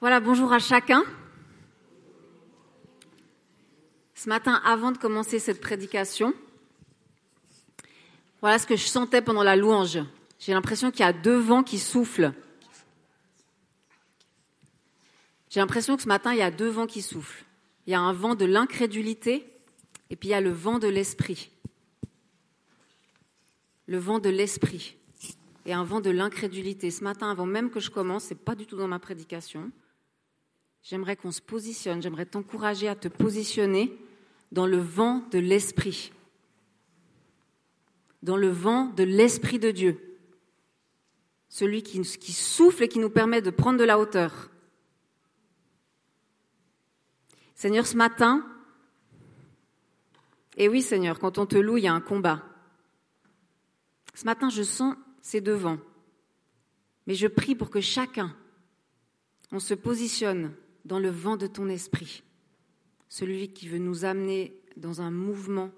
Voilà, bonjour à chacun. Ce matin, avant de commencer cette prédication, voilà ce que je sentais pendant la louange. J'ai l'impression qu'il y a deux vents qui soufflent. J'ai l'impression que ce matin, il y a deux vents qui soufflent. Il y a un vent de l'incrédulité et puis il y a le vent de l'esprit. Le vent de l'esprit et un vent de l'incrédulité. Ce matin, avant même que je commence, c'est pas du tout dans ma prédication. J'aimerais qu'on se positionne, j'aimerais t'encourager à te positionner dans le vent de l'esprit. Dans le vent de l'esprit de Dieu. Celui qui, souffle et qui nous permet de prendre de la hauteur. Seigneur, ce matin, et oui Seigneur, quand on te loue, il y a un combat. Ce matin, je sens ces deux vents. Mais je prie pour que chacun, on se positionne dans le vent de ton esprit, celui qui veut nous amener dans un mouvement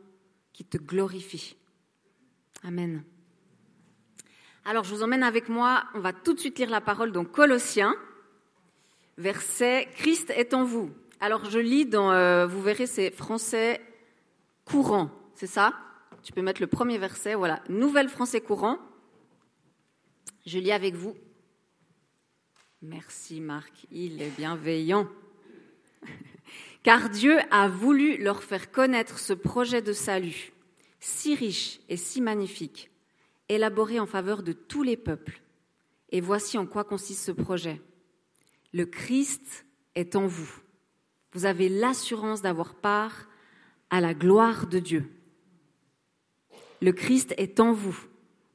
qui te glorifie. Amen. Alors je vous emmène avec moi, on va tout de suite lire la parole dans Colossiens, verset Christ est en vous. Alors je lis dans, euh, vous verrez, c'est français courant, c'est ça? Tu peux mettre le premier verset, voilà, Nouvelle français courant. Je lis avec vous Merci Marc, il est bienveillant. Car Dieu a voulu leur faire connaître ce projet de salut, si riche et si magnifique, élaboré en faveur de tous les peuples. Et voici en quoi consiste ce projet. Le Christ est en vous. Vous avez l'assurance d'avoir part à la gloire de Dieu. Le Christ est en vous.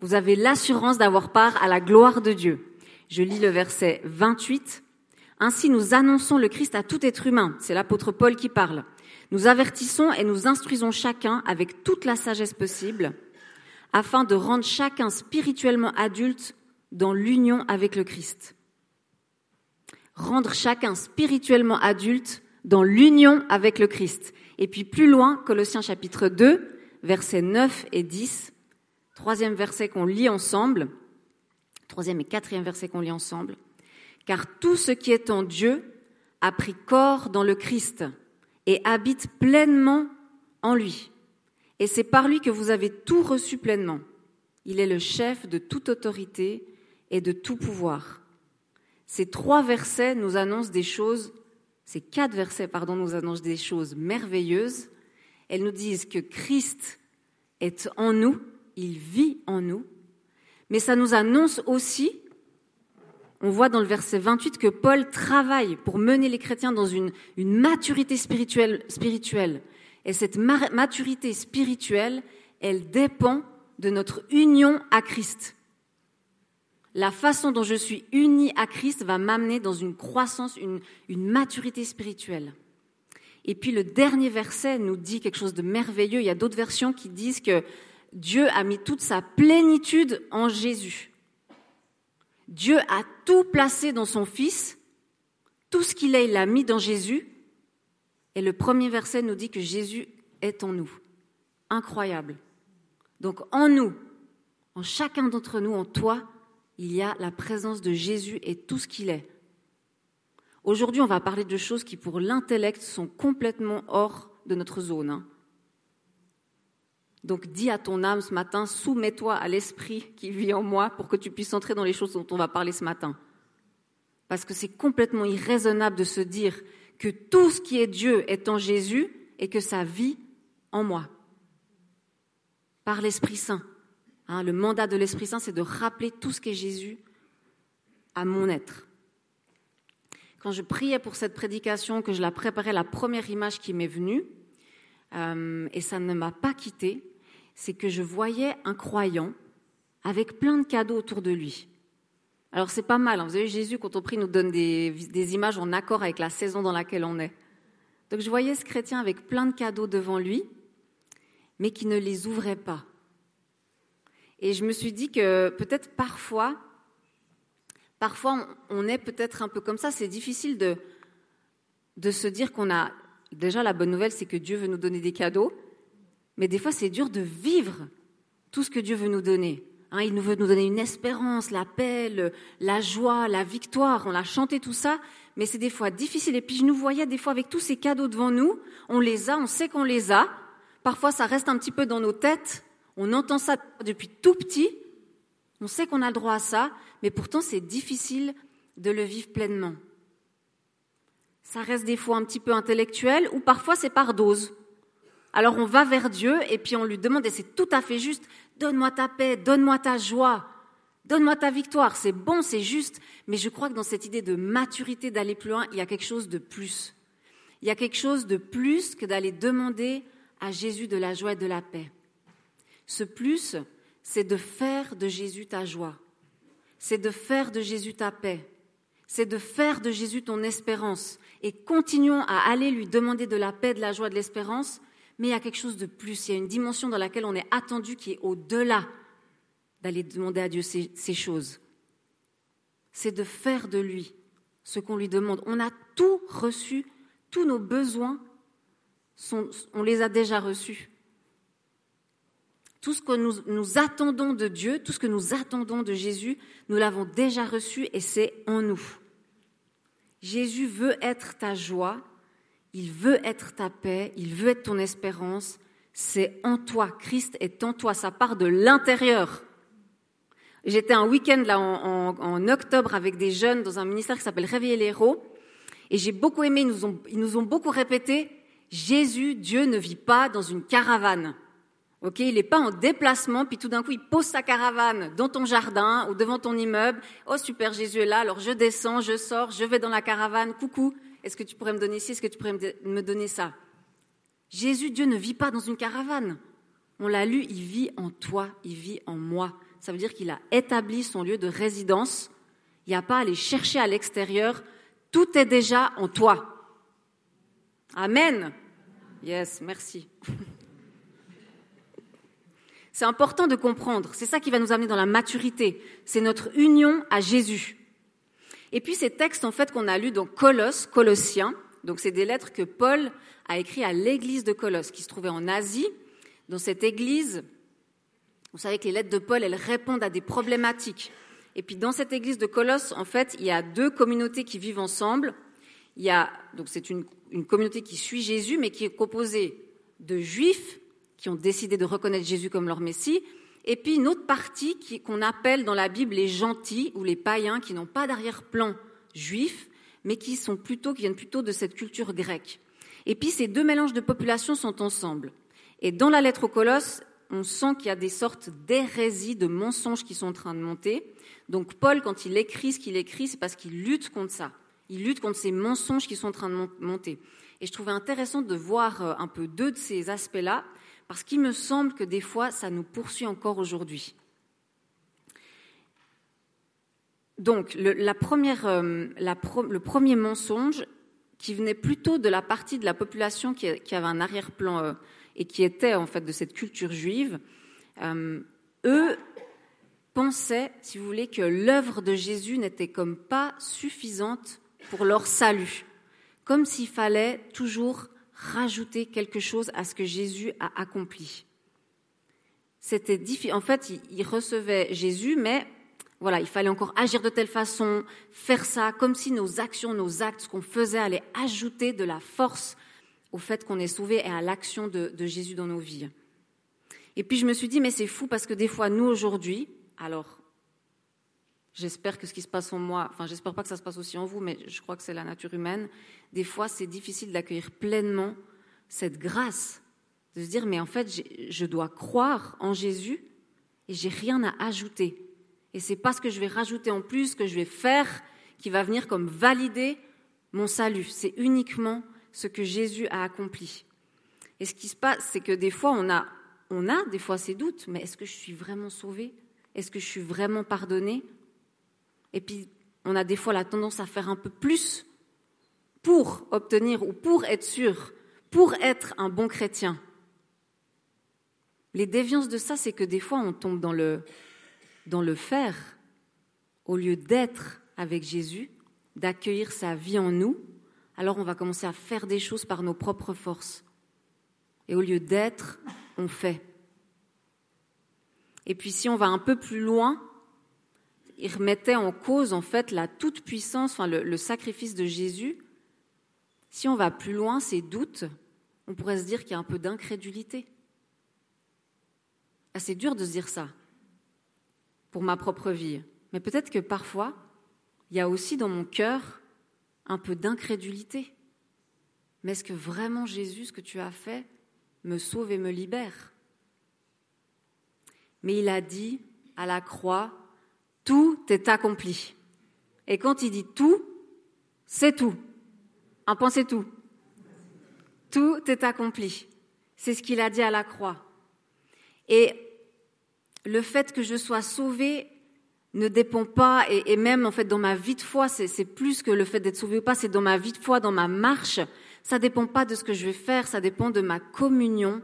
Vous avez l'assurance d'avoir part à la gloire de Dieu. Je lis le verset 28. Ainsi nous annonçons le Christ à tout être humain. C'est l'apôtre Paul qui parle. Nous avertissons et nous instruisons chacun avec toute la sagesse possible afin de rendre chacun spirituellement adulte dans l'union avec le Christ. Rendre chacun spirituellement adulte dans l'union avec le Christ. Et puis plus loin, Colossiens chapitre 2, versets 9 et 10, troisième verset qu'on lit ensemble troisième et quatrième verset qu'on lit ensemble. Car tout ce qui est en Dieu a pris corps dans le Christ et habite pleinement en lui. Et c'est par lui que vous avez tout reçu pleinement. Il est le chef de toute autorité et de tout pouvoir. Ces trois versets nous annoncent des choses, ces quatre versets, pardon, nous annoncent des choses merveilleuses. Elles nous disent que Christ est en nous, il vit en nous, mais ça nous annonce aussi, on voit dans le verset 28 que Paul travaille pour mener les chrétiens dans une, une maturité spirituelle. Et cette maturité spirituelle, elle dépend de notre union à Christ. La façon dont je suis uni à Christ va m'amener dans une croissance, une, une maturité spirituelle. Et puis le dernier verset nous dit quelque chose de merveilleux. Il y a d'autres versions qui disent que Dieu a mis toute sa plénitude en Jésus. Dieu a tout placé dans son Fils, tout ce qu'il est, il l'a mis dans Jésus. Et le premier verset nous dit que Jésus est en nous. Incroyable. Donc en nous, en chacun d'entre nous, en toi, il y a la présence de Jésus et tout ce qu'il est. Aujourd'hui, on va parler de choses qui, pour l'intellect, sont complètement hors de notre zone. Hein. Donc dis à ton âme ce matin, soumets-toi à l'esprit qui vit en moi pour que tu puisses entrer dans les choses dont on va parler ce matin. Parce que c'est complètement irraisonnable de se dire que tout ce qui est Dieu est en Jésus et que ça vit en moi. Par l'Esprit Saint. Hein, le mandat de l'Esprit Saint, c'est de rappeler tout ce qu'est Jésus à mon être. Quand je priais pour cette prédication, que je la préparais, la première image qui m'est venue, euh, et ça ne m'a pas quitté, c'est que je voyais un croyant avec plein de cadeaux autour de lui. Alors c'est pas mal, hein. vous savez, Jésus, quand on prie, nous donne des, des, images en accord avec la saison dans laquelle on est. Donc je voyais ce chrétien avec plein de cadeaux devant lui, mais qui ne les ouvrait pas. Et je me suis dit que peut-être parfois, parfois on est peut-être un peu comme ça, c'est difficile de, de se dire qu'on a déjà, la bonne nouvelle, c'est que Dieu veut nous donner des cadeaux, mais des fois, c'est dur de vivre tout ce que Dieu veut nous donner. Hein, il nous veut nous donner une espérance, la paix, la joie, la victoire. On a chanté tout ça, mais c'est des fois difficile. Et puis je nous voyais des fois avec tous ces cadeaux devant nous, on les a, on sait qu'on les a. Parfois ça reste un petit peu dans nos têtes, on entend ça depuis tout petit, on sait qu'on a le droit à ça, mais pourtant c'est difficile de le vivre pleinement. Ça reste des fois un petit peu intellectuel ou parfois c'est par dose. Alors on va vers Dieu et puis on lui demande, et c'est tout à fait juste, donne-moi ta paix, donne-moi ta joie, donne-moi ta victoire. C'est bon, c'est juste, mais je crois que dans cette idée de maturité, d'aller plus loin, il y a quelque chose de plus. Il y a quelque chose de plus que d'aller demander à Jésus de la joie et de la paix. Ce plus, c'est de faire de Jésus ta joie. C'est de faire de Jésus ta paix. C'est de faire de Jésus ton espérance. Et continuons à aller lui demander de la paix, de la joie, de l'espérance, mais il y a quelque chose de plus. Il y a une dimension dans laquelle on est attendu qui est au-delà d'aller demander à Dieu ces, choses. C'est de faire de lui ce qu'on lui demande. On a tout reçu, tous nos besoins, on les a déjà reçus. Tout ce que nous, attendons de Dieu, tout ce que nous attendons de Jésus, nous l'avons déjà reçu et c'est en nous. Jésus veut être ta joie, il veut être ta paix, il veut être ton espérance. C'est en toi. Christ est en toi. Ça part de l'intérieur. J'étais un week-end là en, octobre avec des jeunes dans un ministère qui s'appelle Réveiller les héros. Et j'ai beaucoup aimé, ils nous ont beaucoup répété, Jésus, Dieu ne vit pas dans une caravane. Ok, il n'est pas en déplacement, puis tout d'un coup il pose sa caravane dans ton jardin ou devant ton immeuble. Oh super, Jésus est là, alors je descends, je sors, je vais dans la caravane. Coucou, est-ce que tu pourrais me donner ci? Est-ce que tu pourrais me donner ça? Jésus, Dieu ne vit pas dans une caravane. On l'a lu, il vit en toi, il vit en moi. Ça veut dire qu'il a établi son lieu de résidence. Il n'y a pas à aller chercher à l'extérieur. Tout est déjà en toi. Amen. Yes, merci. C'est important de comprendre. C'est ça qui va nous amener dans la maturité. C'est notre union à Jésus. Et puis ces textes en fait qu'on a lus dans Colosse, Colossiens, donc c'est des lettres que Paul a écrites à l'église de Colosse qui se trouvait en Asie. Dans cette église, vous savez que les lettres de Paul, elles répondent à des problématiques. Et puis dans cette église de Colosse, en fait, il y a deux communautés qui vivent ensemble. Il y a donc c'est une, une communauté qui suit Jésus, mais qui est composée de juifs qui ont décidé de reconnaître Jésus comme leur Messie, et puis une autre partie qu'on appelle dans la Bible les gentils ou les païens qui n'ont pas d'arrière-plan juif, mais qui sont plutôt, qui viennent plutôt de cette culture grecque. Et puis ces deux mélanges de populations sont ensemble. Et dans la lettre aux Colosses, on sent qu'il y a des sortes d'hérésies, de mensonges qui sont en train de monter. Donc Paul, quand il écrit ce qu'il écrit, c'est parce qu'il lutte contre ça. Il lutte contre ces mensonges qui sont en train de monter. Et je trouvais intéressant de voir euh, un peu deux de ces aspects-là parce qu'il me semble que des fois, ça nous poursuit encore aujourd'hui. Donc, le, euh, le premier mensonge, qui venait plutôt de la partie de la population qui, avait un arrière-plan euh, et qui était en fait de cette culture juive, euh, eux pensaient, si vous voulez, que l'œuvre de Jésus n'était comme pas suffisante pour leur salut, comme s'il fallait toujours rajouter quelque chose à ce que Jésus a accompli. C'était difficile. En fait, il recevait Jésus, mais voilà, il fallait encore agir de telle façon, faire ça, comme si nos actions, nos actes, ce qu'on faisait allait ajouter de la force au fait qu'on est sauvé et à l'action de Jésus dans nos vies. Et puis je me suis dit, mais c'est fou parce que des fois, nous aujourd'hui, alors J'espère que ce qui se passe en moi, enfin j'espère pas que ça se passe aussi en vous, mais je crois que c'est la nature humaine. Des fois, c'est difficile d'accueillir pleinement cette grâce, de se dire mais en fait, je dois croire en Jésus et j'ai rien à ajouter. Et c'est pas ce que je vais rajouter en plus, que je vais faire, qui va venir comme valider mon salut. C'est uniquement ce que Jésus a accompli. Et ce qui se passe, c'est que des fois, on a, on a des fois ces doutes, mais est-ce que je suis vraiment sauvé Est-ce que je suis vraiment pardonné et puis, on a des fois la tendance à faire un peu plus pour obtenir ou pour être sûr, pour être un bon chrétien. Les déviances de ça, c'est que des fois, on tombe dans le, dans le faire au lieu d'être avec Jésus, d'accueillir sa vie en nous. Alors, on va commencer à faire des choses par nos propres forces. Et au lieu d'être, on fait. Et puis si on va un peu plus loin, il remettait en cause en fait la toute puissance, enfin le, le sacrifice de Jésus. Si on va plus loin, ces doutes, on pourrait se dire qu'il y a un peu d'incrédulité. Ah, c'est dur de se dire ça pour ma propre vie, mais peut-être que parfois, il y a aussi dans mon cœur un peu d'incrédulité. Mais est-ce que vraiment Jésus, ce que tu as fait, me sauve et me libère? Mais il a dit à la croix, tout est accompli. Et quand il dit tout, c'est tout. Point, c'est tout. Tout est accompli. C'est ce qu'il a dit à la croix. Et le fait que je sois sauvée ne dépend pas, et, même en fait dans ma vie de foi, c'est plus que le fait d'être sauvé ou pas, c'est dans ma vie de foi, dans ma marche, ça dépend pas de ce que je vais faire, ça dépend de ma communion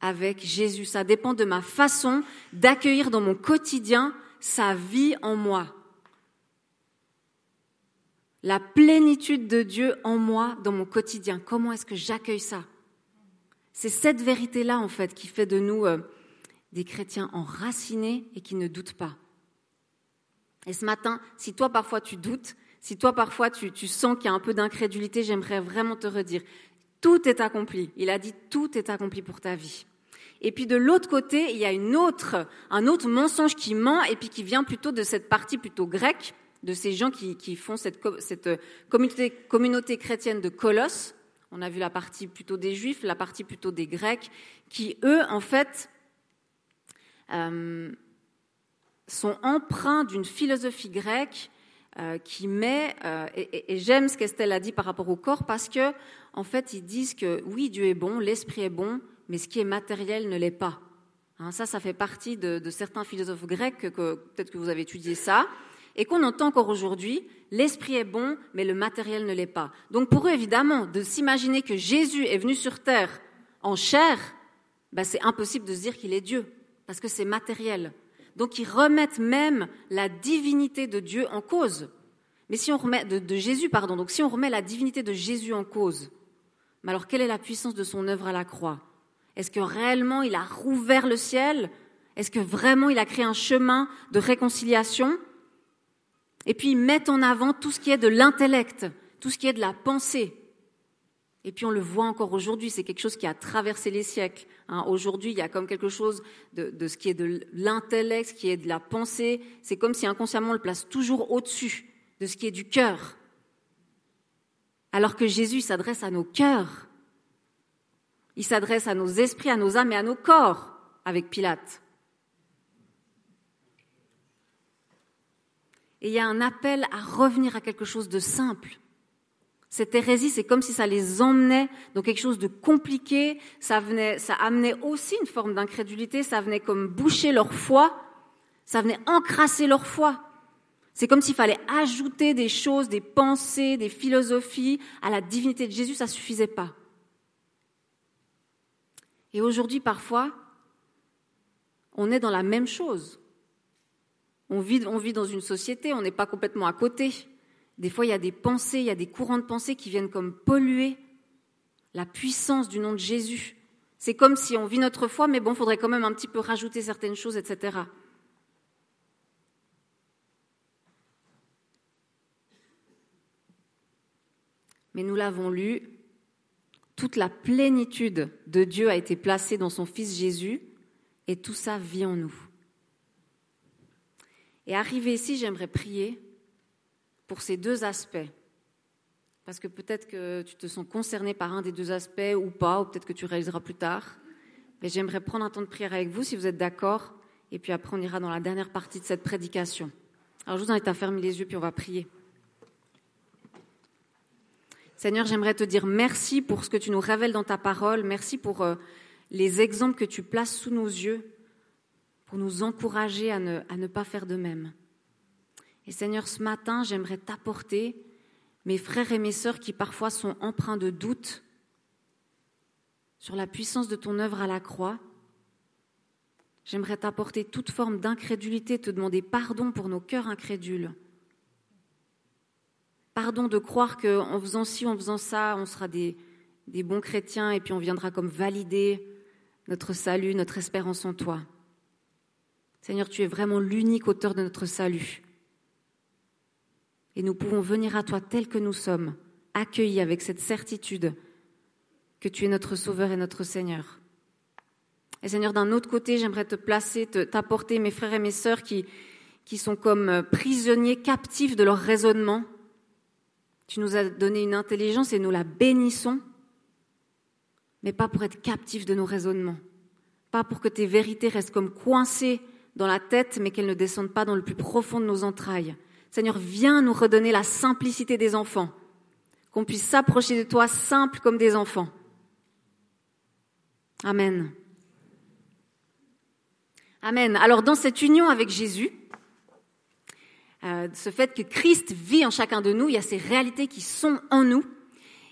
avec Jésus, ça dépend de ma façon d'accueillir dans mon quotidien sa vie en moi. La plénitude de Dieu en moi dans mon quotidien, comment est-ce que j'accueille ça? C'est cette vérité-là en fait qui fait de nous euh, des chrétiens enracinés et qui ne doutent pas. Et ce matin, si toi parfois tu doutes, si toi parfois tu, sens qu'il y a un peu d'incrédulité, j'aimerais vraiment te redire, tout est accompli. Il a dit tout est accompli pour ta vie. Et puis de l'autre côté, il y a autre, un autre mensonge qui ment et puis qui vient plutôt de cette partie plutôt grecque, de ces gens qui, font cette, cette communauté, chrétienne de Colosse. On a vu la partie plutôt des Juifs, la partie plutôt des Grecs, qui eux, en fait, euh, sont empreints d'une philosophie grecque euh, qui met, euh, et, j'aime ce qu'Estelle a dit par rapport au corps, parce que en fait, ils disent que oui, Dieu est bon, l'esprit est bon, mais ce qui est matériel ne l'est pas. Hein, ça, ça fait partie de, certains philosophes grecs que, peut-être que vous avez étudié ça, et qu'on entend encore aujourd'hui. L'esprit est bon, mais le matériel ne l'est pas. Donc pour eux, évidemment, de s'imaginer que Jésus est venu sur terre en chair, ben, c'est impossible de se dire qu'il est Dieu, parce que c'est matériel. Donc ils remettent même la divinité de Dieu en cause. Mais si on remet de, Jésus, pardon, donc si on remet la divinité de Jésus en cause, mais alors quelle est la puissance de son œuvre à la croix? Est-ce que réellement il a rouvert le ciel? Est-ce que vraiment il a créé un chemin de réconciliation? Et puis ils mettent en avant tout ce qui est de l'intellect, tout ce qui est de la pensée. Et puis on le voit encore aujourd'hui, c'est quelque chose qui a traversé les siècles. Hein. aujourd'hui, il y a comme quelque chose de, ce qui est de l'intellect, ce qui est de la pensée. C'est comme si inconsciemment on le place toujours au-dessus de ce qui est du cœur. Alors que Jésus s'adresse à nos cœurs. Il s'adresse à nos esprits, à nos âmes et à nos corps avec Pilate. Et il y a un appel à revenir à quelque chose de simple cette hérésie, c'est comme si ça les emmenait dans quelque chose de compliqué, ça, venait, ça amenait aussi une forme d'incrédulité, ça venait comme boucher leur foi, ça venait encrasser leur foi. C'est comme s'il fallait ajouter des choses, des pensées, des philosophies à la divinité de Jésus, ça ne suffisait pas. Et aujourd'hui, parfois, on est dans la même chose. On vit, on vit dans une société, on n'est pas complètement à côté. Des fois, il y a des pensées, il y a des courants de pensée qui viennent comme polluer la puissance du nom de Jésus. C'est comme si on vit notre foi, mais bon, il faudrait quand même un petit peu rajouter certaines choses, etc. Mais nous l'avons lu, toute la plénitude de Dieu a été placée dans son Fils Jésus, et tout ça vit en nous. Et arrivé ici, j'aimerais prier pour ces deux aspects. Parce que peut-être que tu te sens concerné par un des deux aspects ou pas, ou peut-être que tu réaliseras plus tard. Mais j'aimerais prendre un temps de prière avec vous si vous êtes d'accord. Et puis après, on ira dans la dernière partie de cette prédication. Alors je vous invite à fermer les yeux, puis on va prier. Seigneur, j'aimerais te dire merci pour ce que tu nous révèles dans ta parole. Merci pour euh, les exemples que tu places sous nos yeux pour nous encourager à ne, à ne pas faire de même. Et Seigneur, ce matin, j'aimerais t'apporter mes frères et mes sœurs qui parfois sont empreints de doute sur la puissance de ton œuvre à la croix. J'aimerais t'apporter toute forme d'incrédulité, te demander pardon pour nos cœurs incrédules. Pardon de croire qu'en faisant ci, en faisant ça, on sera des, bons chrétiens et puis on viendra comme valider notre salut, notre espérance en toi. Seigneur, tu es vraiment l'unique auteur de notre salut. Et nous pouvons venir à toi tel que nous sommes, accueillis avec cette certitude que tu es notre Sauveur et notre Seigneur. Et Seigneur, d'un autre côté, j'aimerais te placer, t'apporter mes frères et mes sœurs qui, qui sont comme prisonniers captifs de leur raisonnement. Tu nous as donné une intelligence et nous la bénissons, mais pas pour être captifs de nos raisonnements, pas pour que tes vérités restent comme coincées dans la tête, mais qu'elles ne descendent pas dans le plus profond de nos entrailles. Seigneur, viens nous redonner la simplicité des enfants, qu'on puisse s'approcher de toi simple comme des enfants. Amen. Amen. Alors dans cette union avec Jésus, euh, ce fait que Christ vit en chacun de nous, il y a ces réalités qui sont en nous.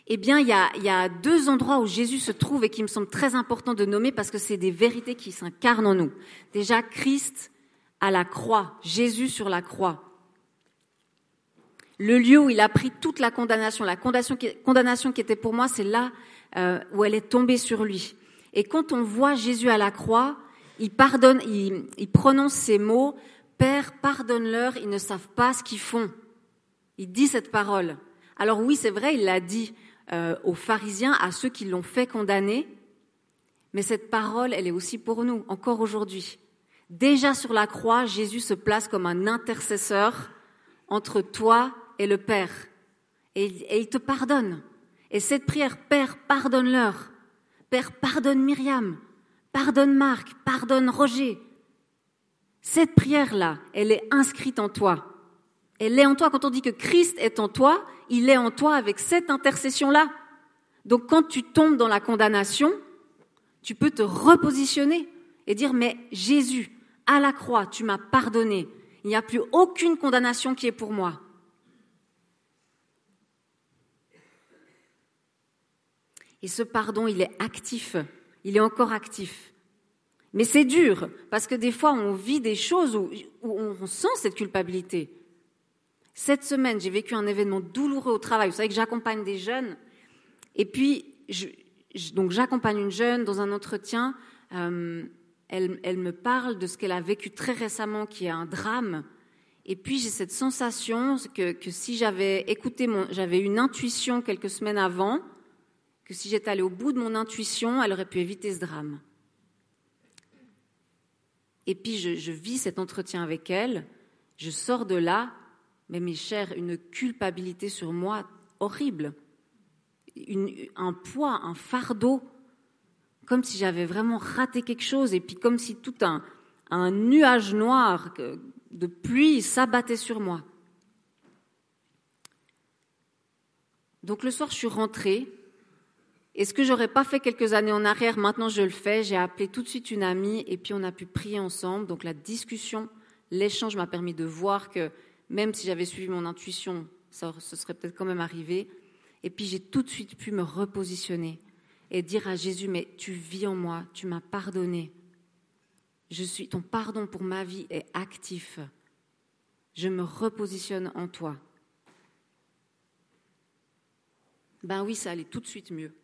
Eh bien, il y, a, deux endroits où Jésus se trouve et qui me semblent très importants de nommer parce que c'est des vérités qui s'incarnent en nous. Déjà, Christ à la croix, Jésus sur la croix. Le lieu où il a pris toute la condamnation, la condamnation qui, était pour moi, c'est là euh, où elle est tombée sur lui. Et quand on voit Jésus à la croix, il pardonne, il prononce ces mots Père, pardonne-leur, ils ne savent pas ce qu'ils font. Il dit cette parole. Alors oui, c'est vrai, il l'a dit euh, aux pharisiens, à ceux qui l'ont fait condamner, mais cette parole, elle est aussi pour nous, encore aujourd'hui. Déjà sur la croix, Jésus se place comme un intercesseur entre toi et le Père. Et, et il te pardonne. Et cette prière, Père, pardonne-leur. Père, pardonne Myriam. Pardonne Marc. Pardonne Roger. Cette prière-là, elle est inscrite en toi. Elle est en toi. Quand on dit que Christ est en toi, il est en toi avec cette intercession-là. Donc quand tu tombes dans la condamnation, tu peux te repositionner et dire, mais Jésus, à la croix, tu m'as pardonné. Il n'y a plus aucune condamnation qui est pour moi. Et ce pardon, il est actif. Il est encore actif. Mais c'est dur, parce que des fois, on vit des choses où, on sent cette culpabilité. Cette semaine, j'ai vécu un événement douloureux au travail. Vous savez que j'accompagne des jeunes. Et puis, donc j'accompagne une jeune dans un entretien. Euh, elle, me parle de ce qu'elle a vécu très récemment, qui est un drame. Et puis j'ai cette sensation que, si j'avais écouté j'avais une intuition quelques semaines avant, que si j'étais allée au bout de mon intuition, elle aurait pu éviter ce drame. Et puis je, vis cet entretien avec elle, je sors de là, mais mes chers, une culpabilité sur moi horrible, un poids, un fardeau, comme si j'avais vraiment raté quelque chose, et puis comme si tout un, un nuage noir de pluie s'abattait sur moi. Donc le soir, je suis rentrée, et ce que j'aurais pas fait quelques années en arrière, maintenant je le fais. J'ai appelé tout de suite une amie et puis on a pu prier ensemble. Donc la discussion, l'échange m'a permis de voir que même si j'avais suivi mon intuition, ça, ce serait peut-être quand même arrivé. Et puis j'ai tout de suite pu me repositionner et dire à Jésus, mais tu vis en moi, tu m'as pardonné. Je suis, ton pardon pour ma vie est actif. Je me repositionne en toi. Ben oui, ça allait tout de suite mieux.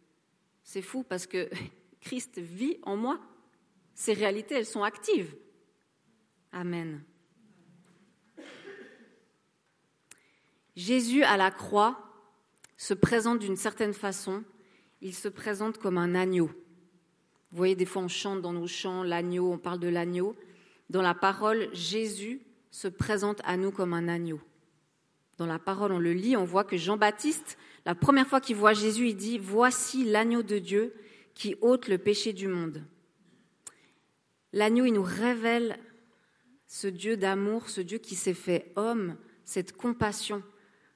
C'est fou parce que Christ vit en moi. Ces réalités, elles sont actives. Amen. Jésus à la croix se présente d'une certaine façon. Il se présente comme un agneau. Vous voyez, des fois on chante dans nos chants l'agneau, on parle de l'agneau. Dans la parole, Jésus se présente à nous comme un agneau. Dans la parole, on le lit, on voit que Jean-Baptiste la première fois qu'il voit Jésus, il dit, Voici l'agneau de Dieu qui ôte le péché du monde. L'agneau, il nous révèle ce Dieu d'amour, ce Dieu qui s'est fait homme, cette compassion.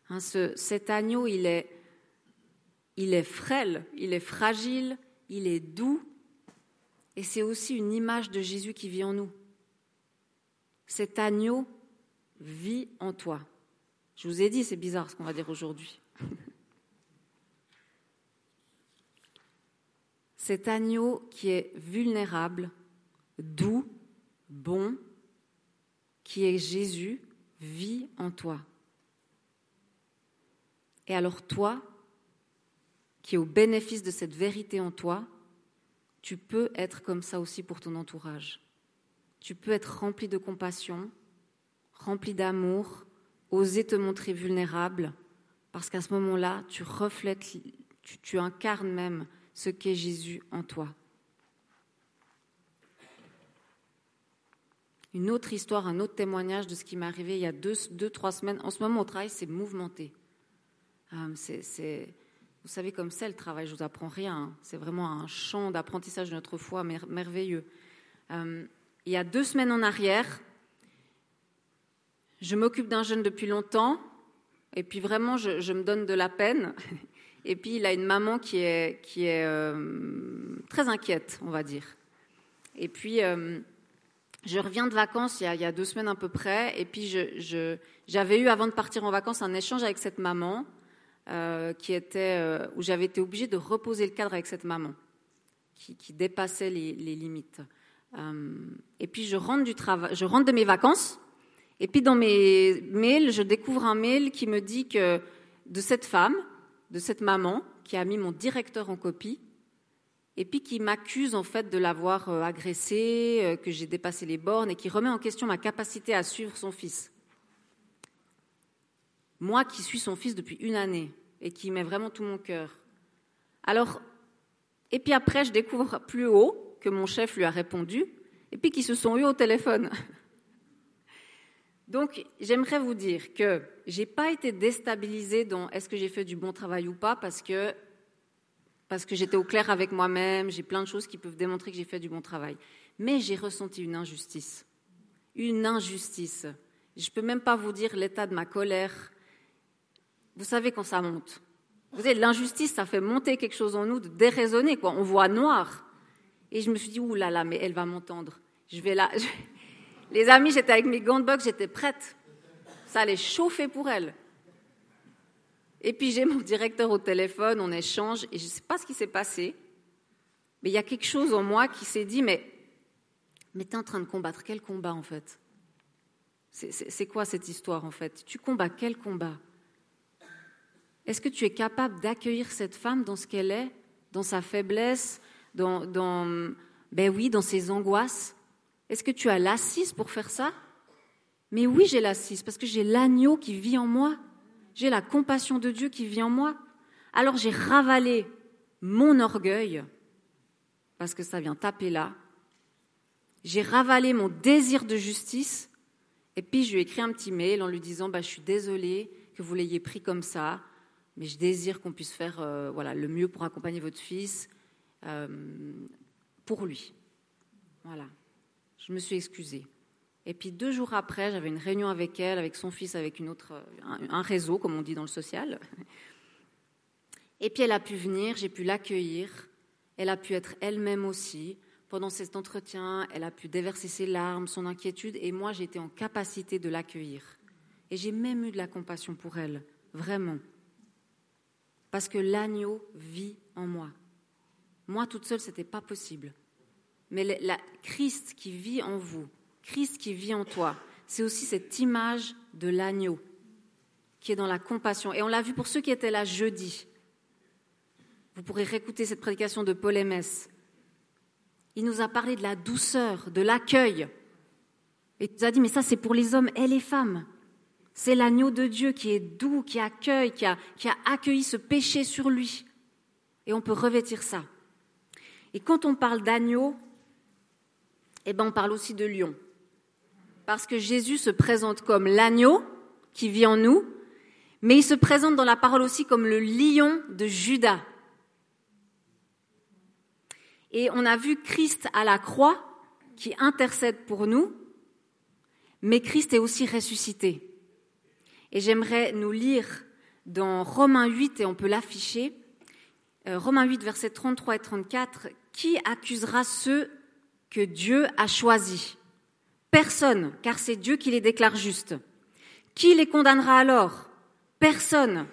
Hein, cet agneau, il est frêle, il est fragile, il est doux, et c'est aussi une image de Jésus qui vit en nous. Cet agneau vit en toi. Je vous ai dit, c'est bizarre ce qu'on va dire aujourd'hui. cet agneau qui est vulnérable, doux, bon, qui est Jésus, vit en toi. Et alors toi, qui es au bénéfice de cette vérité en toi, tu peux être comme ça aussi pour ton entourage. tu peux être rempli de compassion, rempli d'amour, oser te montrer vulnérable, parce qu'à ce moment-là, tu reflètes, tu, incarnes même ce qu'est Jésus en toi. Une autre histoire, un autre témoignage de ce qui m'est arrivé il y a deux, deux, trois semaines. En ce moment, au travail, c'est mouvementé. Euh, c'est, vous savez, comme c'est le travail, je vous apprends rien. C'est vraiment un champ d'apprentissage de notre foi merveilleux. Euh, il y a deux semaines en arrière, je m'occupe d'un jeune depuis longtemps, et puis vraiment, je, me donne de la peine. Et puis, il a une maman qui est, qui est euh, très inquiète, on va dire. Et puis, euh, je reviens de vacances il y, a, deux semaines à peu près, et puis j'avais eu, avant de partir en vacances, un échange avec cette maman, euh, qui était, où j'avais été obligée de reposer le cadre avec cette maman, qui, dépassait les, limites. et puis, je rentre de mes vacances, et puis dans mes mails, je découvre un mail qui me dit que de cette femme, de cette maman, qui a mis mon directeur en copie, et puis qui m'accuse en fait de l'avoir euh, agressé, euh, que j'ai dépassé les bornes, et qui remet en question ma capacité à suivre son fils. Moi qui suis son fils depuis une année, et qui met vraiment tout mon cœur. Alors, et puis après, je découvre plus haut que mon chef lui a répondu, et puis qu'ils se sont eus au téléphone. Donc, j'aimerais vous dire que j'ai pas été déstabilisée dans est-ce que j'ai fait du bon travail ou pas parce que parce que j'étais au clair avec moi-même, j'ai plein de choses qui peuvent démontrer que j'ai fait du bon travail. Mais j'ai ressenti une injustice. Une injustice. Je ne peux même pas vous dire l'état de ma colère. Vous savez quand ça monte. Vous savez, l'injustice, ça fait monter quelque chose en nous, de déraisonner, quoi. On voit noir. Et je me suis dit, ouh là là, mais elle va m'entendre. Je vais là, Les amis, j'étais avec mes gants de boxe, j'étais prête. Ça allait chauffer pour elle. Et puis j'ai mon directeur au téléphone, on échange, et je ne sais pas ce qui s'est passé, mais il y a quelque chose en moi qui s'est dit, mais, mais tu es en train de combattre quel combat en fait? C'est quoi cette histoire en fait? Tu combats quel combat? Est-ce que tu es capable d'accueillir cette femme dans ce qu'elle est, dans sa faiblesse, dans, ben oui, dans ses angoisses? Est-ce que tu as l'assise pour faire ça? Mais oui, j'ai l'assise, parce que j'ai l'agneau qui vit en moi. J'ai la compassion de Dieu qui vit en moi. Alors j'ai ravalé mon orgueil, parce que ça vient taper là. J'ai ravalé mon désir de justice, et puis je lui ai écrit un petit mail en lui disant bah, Je suis désolée que vous l'ayez pris comme ça, mais je désire qu'on puisse faire euh, voilà, le mieux pour accompagner votre fils euh, pour lui. Voilà je me suis excusée. Et puis deux jours après, j'avais une réunion avec elle, avec son fils, avec une autre, un, réseau, comme on dit dans le social. Et puis elle a pu venir, j'ai pu l'accueillir. Elle a pu être elle-même aussi. Pendant cet entretien, elle a pu déverser ses larmes, son inquiétude, et moi, j'étais en capacité de l'accueillir. Et j'ai même eu de la compassion pour elle, vraiment. Parce que l'agneau vit en moi. Moi, toute seule, ce n'était pas possible. Mais la Christ qui vit en vous, Christ qui vit en toi, c'est aussi cette image de l'agneau qui est dans la compassion. Et on l'a vu pour ceux qui étaient là jeudi. Vous pourrez réécouter cette prédication de Paul Mess. Il nous a parlé de la douceur, de l'accueil. Et il nous a dit, mais ça c'est pour les hommes et les femmes. C'est l'agneau de Dieu qui est doux, qui accueille, qui a, qui a accueilli ce péché sur lui. Et on peut revêtir ça. Et quand on parle d'agneau, eh ben, on parle aussi de lion. Parce que Jésus se présente comme l'agneau qui vit en nous, mais il se présente dans la parole aussi comme le lion de Judas. Et on a vu Christ à la croix qui intercède pour nous, mais Christ est aussi ressuscité. Et j'aimerais nous lire dans Romains 8, et on peut l'afficher, euh, Romains 8, versets 33 et 34, Qui accusera ceux Dieu a choisis. Personne, car c'est Dieu qui les déclare justes. Qui les condamnera alors? Personne,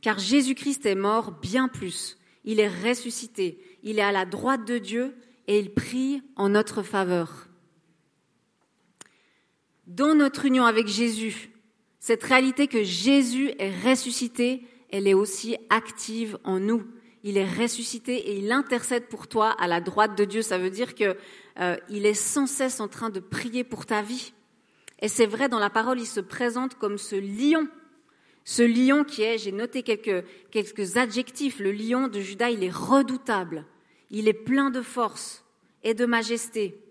car Jésus-Christ est mort bien plus. Il est ressuscité, il est à la droite de Dieu et il prie en notre faveur. Dans notre union avec Jésus, cette réalité que Jésus est ressuscité, elle est aussi active en nous. Il est ressuscité et il intercède pour toi à la droite de Dieu. Ça veut dire qu'il euh, est sans cesse en train de prier pour ta vie. Et c'est vrai, dans la parole, il se présente comme ce lion. Ce lion qui est, j'ai noté quelques, quelques adjectifs, le lion de Judas, il est redoutable, il est plein de force et de majesté.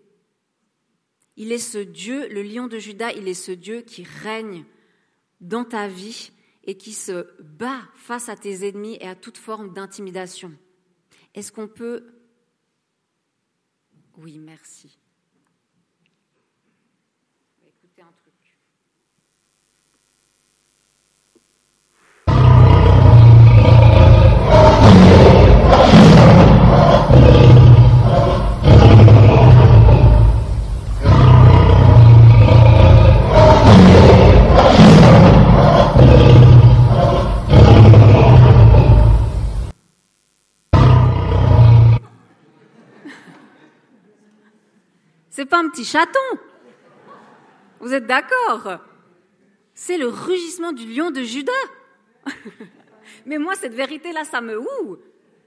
Il est ce Dieu, le lion de Judas, il est ce Dieu qui règne dans ta vie et qui se bat face à tes ennemis et à toute forme d'intimidation. Est-ce qu'on peut... Oui, merci. Pas un petit chaton. Vous êtes d'accord? C'est le rugissement du lion de Judas. Mais moi, cette vérité-là, ça me ouh.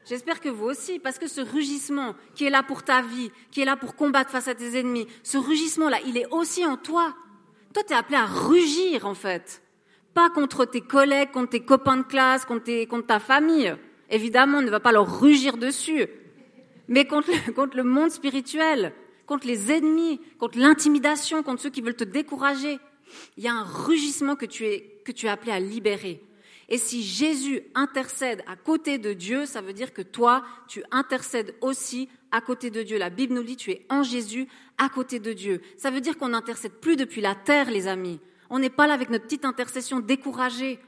J'espère que vous aussi, parce que ce rugissement qui est là pour ta vie, qui est là pour combattre face à tes ennemis, ce rugissement-là, il est aussi en toi. Toi, tu es appelé à rugir, en fait. Pas contre tes collègues, contre tes copains de classe, contre, ta famille. Évidemment, on ne va pas leur rugir dessus. Mais contre le monde spirituel contre les ennemis, contre l'intimidation, contre ceux qui veulent te décourager. Il y a un rugissement que tu es, que tu es appelé à libérer. Et si Jésus intercède à côté de Dieu, ça veut dire que toi, tu intercèdes aussi à côté de Dieu. La Bible nous dit, tu es en Jésus à côté de Dieu. Ça veut dire qu'on n'intercède plus depuis la terre, les amis. On n'est pas là avec notre petite intercession découragée.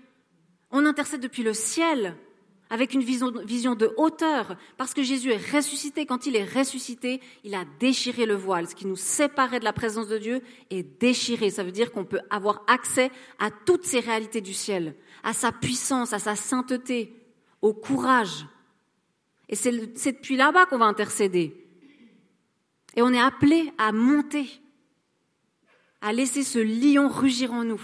On intercède depuis le ciel avec une vision, de hauteur, parce que Jésus est ressuscité. Quand il est ressuscité, il a déchiré le voile. Ce qui nous séparait de la présence de Dieu est déchiré. Ça veut dire qu'on peut avoir accès à toutes ces réalités du ciel, à sa puissance, à sa sainteté, au courage. Et c'est depuis là-bas qu'on va intercéder. Et on est appelé à monter, à laisser ce lion rugir en nous.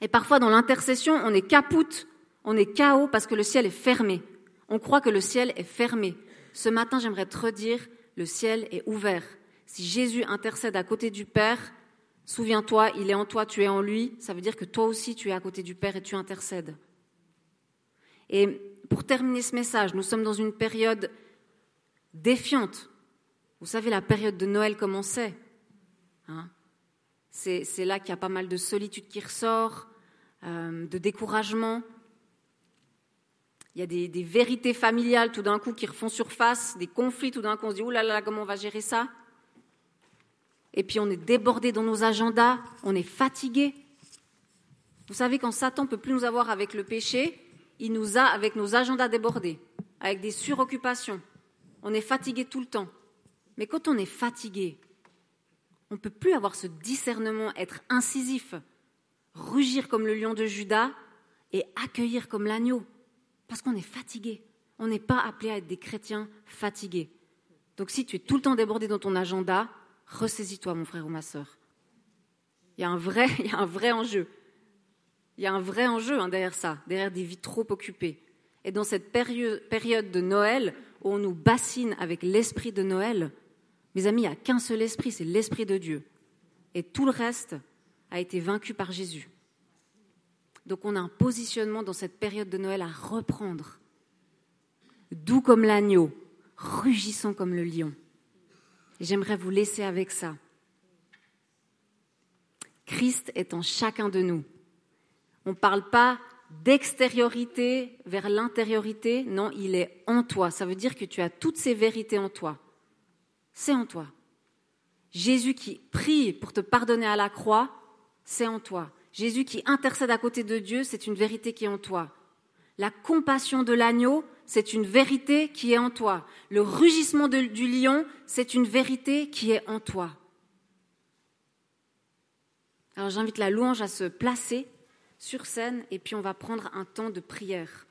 Et parfois, dans l'intercession, on est capoute on est chaos parce que le ciel est fermé. On croit que le ciel est fermé. Ce matin, j'aimerais te redire, le ciel est ouvert. Si Jésus intercède à côté du Père, souviens-toi, il est en toi, tu es en lui. Ça veut dire que toi aussi, tu es à côté du Père et tu intercèdes. Et pour terminer ce message, nous sommes dans une période défiante. Vous savez, la période de Noël commençait. Hein c'est là qu'il y a pas mal de solitude qui ressort, euh, de découragement. Il y a des, vérités familiales tout d'un coup qui refont surface, des conflits tout d'un coup, on se dit, oulala, là là, comment on va gérer ça? Et puis on est débordé dans nos agendas, on est fatigué. Vous savez, quand Satan peut plus nous avoir avec le péché, il nous a avec nos agendas débordés, avec des suroccupations. On est fatigué tout le temps. Mais quand on est fatigué, on ne peut plus avoir ce discernement, être incisif, rugir comme le lion de Judas et accueillir comme l'agneau. Parce qu'on est fatigué. On n'est pas appelé à être des chrétiens fatigués. Donc si tu es tout le temps débordé dans ton agenda, ressaisis-toi, mon frère ou ma sœur. Il y a un vrai, il y a un vrai enjeu. Il y a un vrai enjeu hein, derrière ça, derrière des vies trop occupées. Et dans cette période de Noël, où on nous bassine avec l'esprit de Noël, mes amis, il n'y a qu'un seul esprit, c'est l'esprit de Dieu. Et tout le reste a été vaincu par Jésus. Donc on a un positionnement dans cette période de Noël à reprendre. Doux comme l'agneau, rugissant comme le lion. J'aimerais vous laisser avec ça. Christ est en chacun de nous. On ne parle pas d'extériorité vers l'intériorité, non, il est en toi. Ça veut dire que tu as toutes ces vérités en toi. C'est en toi. Jésus qui prie pour te pardonner à la croix, c'est en toi. Jésus qui intercède à côté de Dieu, c'est une vérité qui est en toi. La compassion de l'agneau, c'est une vérité qui est en toi. Le rugissement du lion, c'est une vérité qui est en toi. Alors j'invite la louange à se placer sur scène et puis on va prendre un temps de prière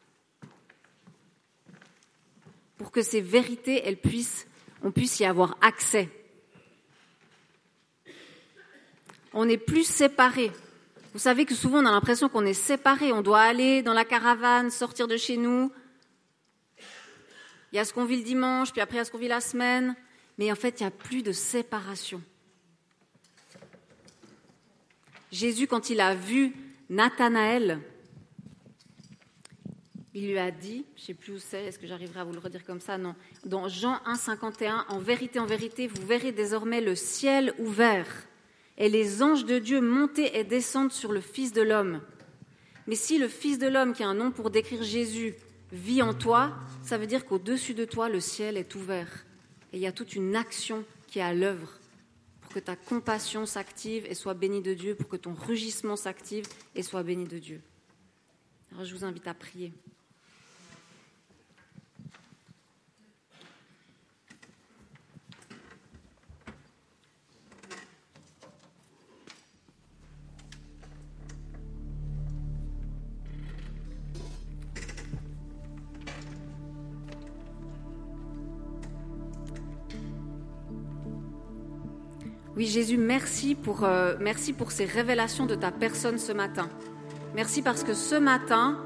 pour que ces vérités, puissent, on puisse y avoir accès. On n'est plus séparés Vous savez que souvent on a l'impression qu'on est séparés, on doit aller dans la caravane, sortir de chez nous. Il y a ce qu'on vit le dimanche, puis après il y a ce qu'on vit la semaine, mais en fait il n'y a plus de séparation. Jésus, quand il a vu Nathanaël, il lui a dit, je ne sais plus où c'est, est-ce que j'arriverai à vous le redire comme ça? Non. Dans Jean 1, 51, en vérité, en vérité, vous verrez désormais le ciel ouvert et les anges de Dieu monter et descendre sur le Fils de l'homme. Mais si le Fils de l'homme, qui a un nom pour décrire Jésus, vit en toi, ça veut dire qu'au-dessus de toi, le ciel est ouvert. Et il y a toute une action qui est à l'œuvre pour que ta compassion s'active et soit bénie de Dieu, pour que ton rugissement s'active et soit béni de Dieu. Alors je vous invite à prier. Oui, Jésus, merci pour, euh, merci pour ces révélations de ta personne ce matin. Merci parce que ce matin,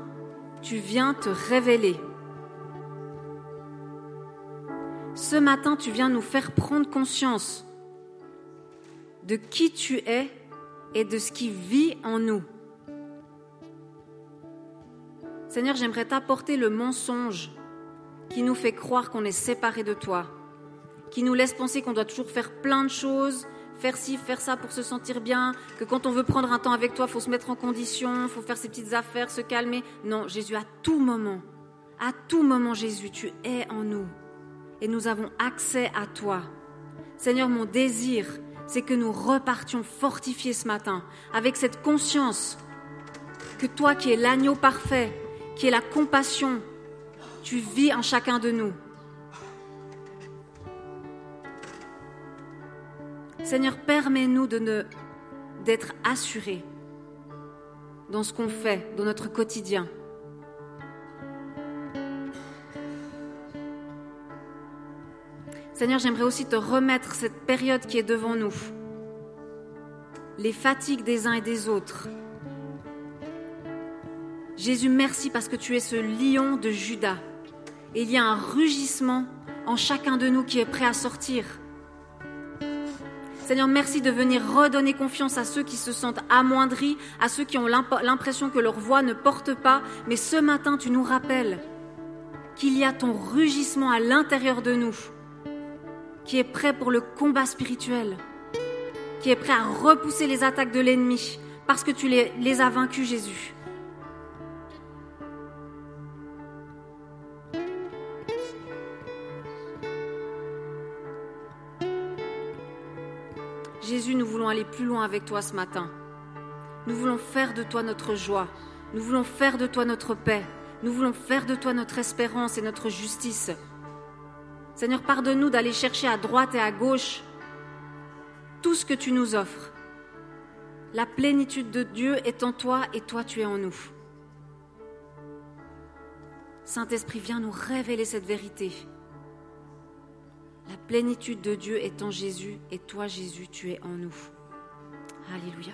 tu viens te révéler. Ce matin, tu viens nous faire prendre conscience de qui tu es et de ce qui vit en nous. Seigneur, j'aimerais t'apporter le mensonge qui nous fait croire qu'on est séparé de toi, qui nous laisse penser qu'on doit toujours faire plein de choses, faire ci, faire ça pour se sentir bien, que quand on veut prendre un temps avec toi, faut se mettre en condition, faut faire ses petites affaires, se calmer. Non, Jésus, à tout moment, à tout moment, Jésus, tu es en nous. Et nous avons accès à toi. Seigneur, mon désir, c'est que nous repartions fortifiés ce matin, avec cette conscience que toi qui es l'agneau parfait, qui est la compassion, tu vis en chacun de nous. Seigneur, permets-nous d'être assurés dans ce qu'on fait, dans notre quotidien. Seigneur, j'aimerais aussi te remettre cette période qui est devant nous, les fatigues des uns et des autres. Jésus, merci parce que tu es ce lion de Judas. Et il y a un rugissement en chacun de nous qui est prêt à sortir. Seigneur, merci de venir redonner confiance à ceux qui se sentent amoindris, à ceux qui ont l'impression que leur voix ne porte pas. Mais ce matin, tu nous rappelles qu'il y a ton rugissement à l'intérieur de nous, qui est prêt pour le combat spirituel, qui est prêt à repousser les attaques de l'ennemi, parce que tu les, les as vaincus, Jésus. Jésus, nous voulons aller plus loin avec toi ce matin. Nous voulons faire de toi notre joie. Nous voulons faire de toi notre paix. Nous voulons faire de toi notre espérance et notre justice. Seigneur, pardonne-nous d'aller chercher à droite et à gauche tout ce que tu nous offres. La plénitude de Dieu est en toi et toi tu es en nous. Saint-Esprit, viens nous révéler cette vérité. La plénitude de Dieu est en Jésus et toi Jésus, tu es en nous. Alléluia.